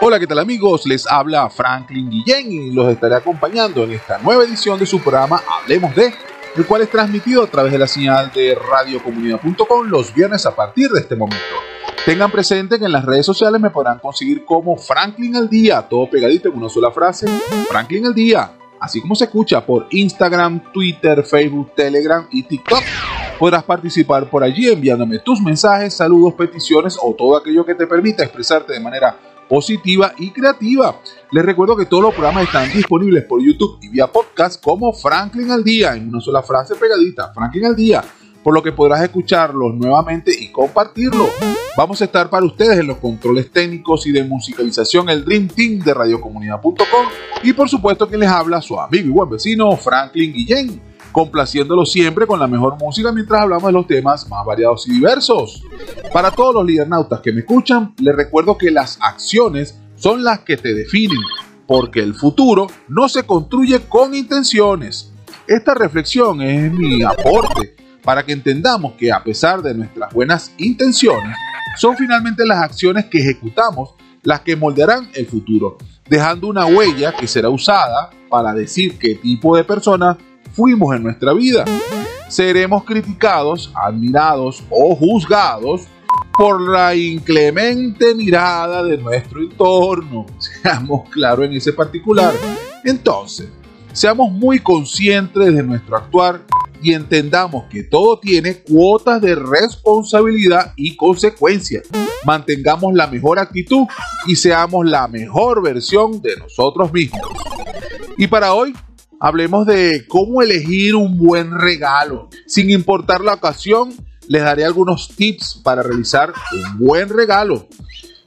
Hola, ¿qué tal amigos? Les habla Franklin Guillén y los estaré acompañando en esta nueva edición de su programa Hablemos de, el cual es transmitido a través de la señal de radiocomunidad.com los viernes a partir de este momento. Tengan presente que en las redes sociales me podrán conseguir como Franklin al día, todo pegadito en una sola frase, Franklin al día, así como se escucha por Instagram, Twitter, Facebook, Telegram y TikTok. Podrás participar por allí enviándome tus mensajes, saludos, peticiones o todo aquello que te permita expresarte de manera positiva y creativa. Les recuerdo que todos los programas están disponibles por YouTube y vía podcast como Franklin al día, en una sola frase pegadita, Franklin al día, por lo que podrás escucharlos nuevamente y compartirlo. Vamos a estar para ustedes en los controles técnicos y de musicalización el Dream Team de radiocomunidad.com y por supuesto que les habla su amigo y buen vecino Franklin Guillén complaciéndolo siempre con la mejor música mientras hablamos de los temas más variados y diversos. Para todos los lidernautas que me escuchan, les recuerdo que las acciones son las que te definen, porque el futuro no se construye con intenciones. Esta reflexión es mi aporte para que entendamos que a pesar de nuestras buenas intenciones, son finalmente las acciones que ejecutamos las que moldearán el futuro, dejando una huella que será usada para decir qué tipo de persona fuimos en nuestra vida. Seremos criticados, admirados o juzgados por la inclemente mirada de nuestro entorno. Seamos claros en ese particular. Entonces, seamos muy conscientes de nuestro actuar y entendamos que todo tiene cuotas de responsabilidad y consecuencias. Mantengamos la mejor actitud y seamos la mejor versión de nosotros mismos. Y para hoy hablemos de cómo elegir un buen regalo. Sin importar la ocasión, les daré algunos tips para realizar un buen regalo.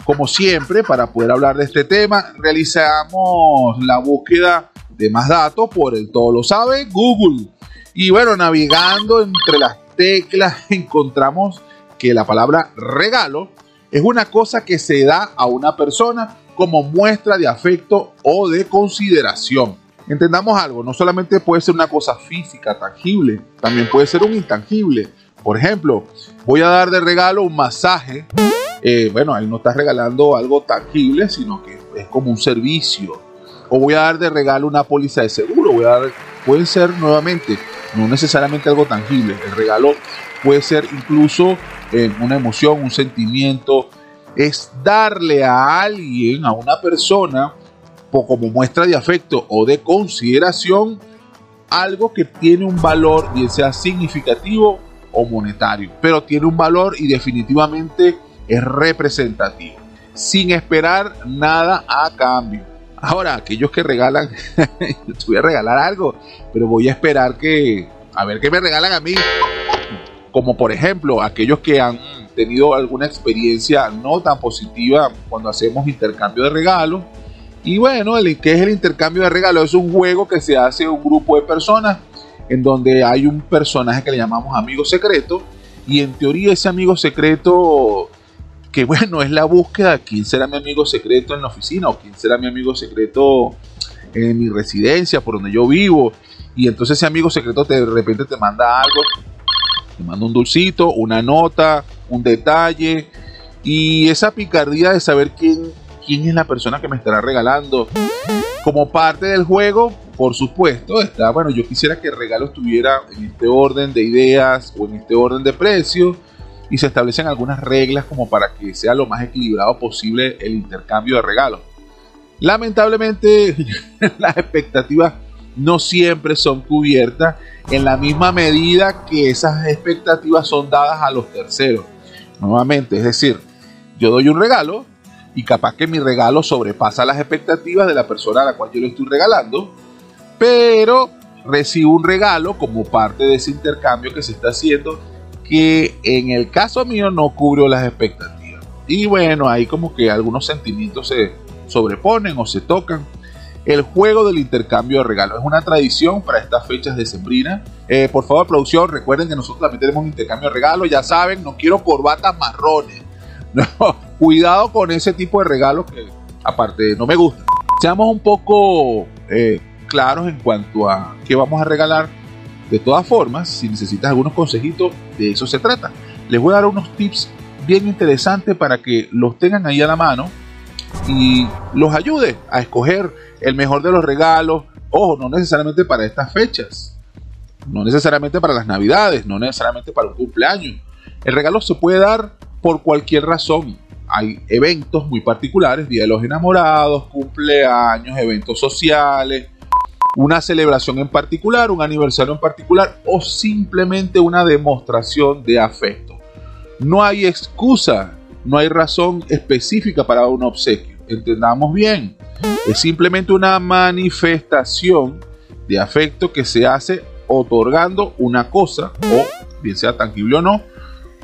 Como siempre, para poder hablar de este tema, realizamos la búsqueda de más datos por el todo lo sabe Google. Y bueno, navegando entre las teclas encontramos que la palabra regalo es una cosa que se da a una persona como muestra de afecto o de consideración. Entendamos algo, no solamente puede ser una cosa física, tangible, también puede ser un intangible. Por ejemplo, voy a dar de regalo un masaje. Eh, bueno, ahí no estás regalando algo tangible, sino que es como un servicio. O voy a dar de regalo una póliza de seguro. Voy a dar, pueden ser nuevamente, no necesariamente algo tangible. El regalo puede ser incluso eh, una emoción, un sentimiento. Es darle a alguien, a una persona, como muestra de afecto o de consideración algo que tiene un valor, bien sea significativo o monetario, pero tiene un valor y definitivamente es representativo, sin esperar nada a cambio. Ahora, aquellos que regalan, te voy a regalar algo, pero voy a esperar que, a ver qué me regalan a mí, como por ejemplo aquellos que han tenido alguna experiencia no tan positiva cuando hacemos intercambio de regalos, y bueno, el, ¿qué es el intercambio de regalos? Es un juego que se hace un grupo de personas en donde hay un personaje que le llamamos amigo secreto y en teoría ese amigo secreto que bueno es la búsqueda de quién será mi amigo secreto en la oficina o quién será mi amigo secreto en mi residencia por donde yo vivo y entonces ese amigo secreto de repente te manda algo te manda un dulcito una nota un detalle y esa picardía de saber quién quién es la persona que me estará regalando. Como parte del juego, por supuesto, está, bueno, yo quisiera que el regalo estuviera en este orden de ideas o en este orden de precios y se establecen algunas reglas como para que sea lo más equilibrado posible el intercambio de regalos. Lamentablemente, las expectativas no siempre son cubiertas en la misma medida que esas expectativas son dadas a los terceros. Nuevamente, es decir, yo doy un regalo, y capaz que mi regalo sobrepasa las expectativas de la persona a la cual yo le estoy regalando, pero recibo un regalo como parte de ese intercambio que se está haciendo que en el caso mío no cubrió las expectativas. Y bueno, ahí como que algunos sentimientos se sobreponen o se tocan. El juego del intercambio de regalos es una tradición para estas fechas de sembrina. Eh, por favor, producción, recuerden que nosotros también tenemos un intercambio de regalos. Ya saben, no quiero corbatas marrones. No, cuidado con ese tipo de regalos que aparte no me gustan. Seamos un poco eh, claros en cuanto a qué vamos a regalar. De todas formas, si necesitas algunos consejitos, de eso se trata. Les voy a dar unos tips bien interesantes para que los tengan ahí a la mano y los ayude a escoger el mejor de los regalos. Ojo, no necesariamente para estas fechas, no necesariamente para las navidades, no necesariamente para un cumpleaños. El regalo se puede dar por cualquier razón. Hay eventos muy particulares, Día de los Enamorados, cumpleaños, eventos sociales, una celebración en particular, un aniversario en particular o simplemente una demostración de afecto. No hay excusa, no hay razón específica para un obsequio. Entendamos bien, es simplemente una manifestación de afecto que se hace otorgando una cosa, o bien sea tangible o no,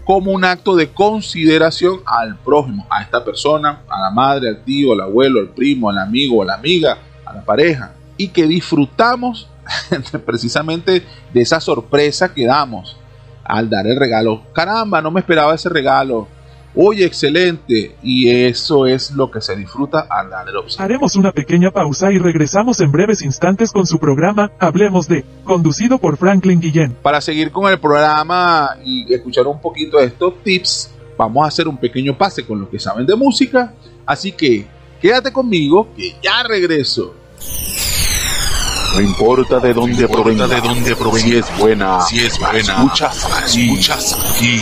como un acto de consideración al prójimo, a esta persona, a la madre, al tío, al abuelo, al primo, al amigo, a la amiga, a la pareja, y que disfrutamos precisamente de esa sorpresa que damos al dar el regalo. Caramba, no me esperaba ese regalo. Oye, excelente. Y eso es lo que se disfruta al dar el obsequio. Haremos una pequeña pausa y regresamos en breves instantes con su programa Hablemos de, conducido por Franklin Guillén. Para seguir con el programa y escuchar un poquito de estos tips, vamos a hacer un pequeño pase con los que saben de música. Así que quédate conmigo que ya regreso. No importa de dónde provenga, de dónde provenga, si es buena, si es buena, escuchas, escuchas aquí.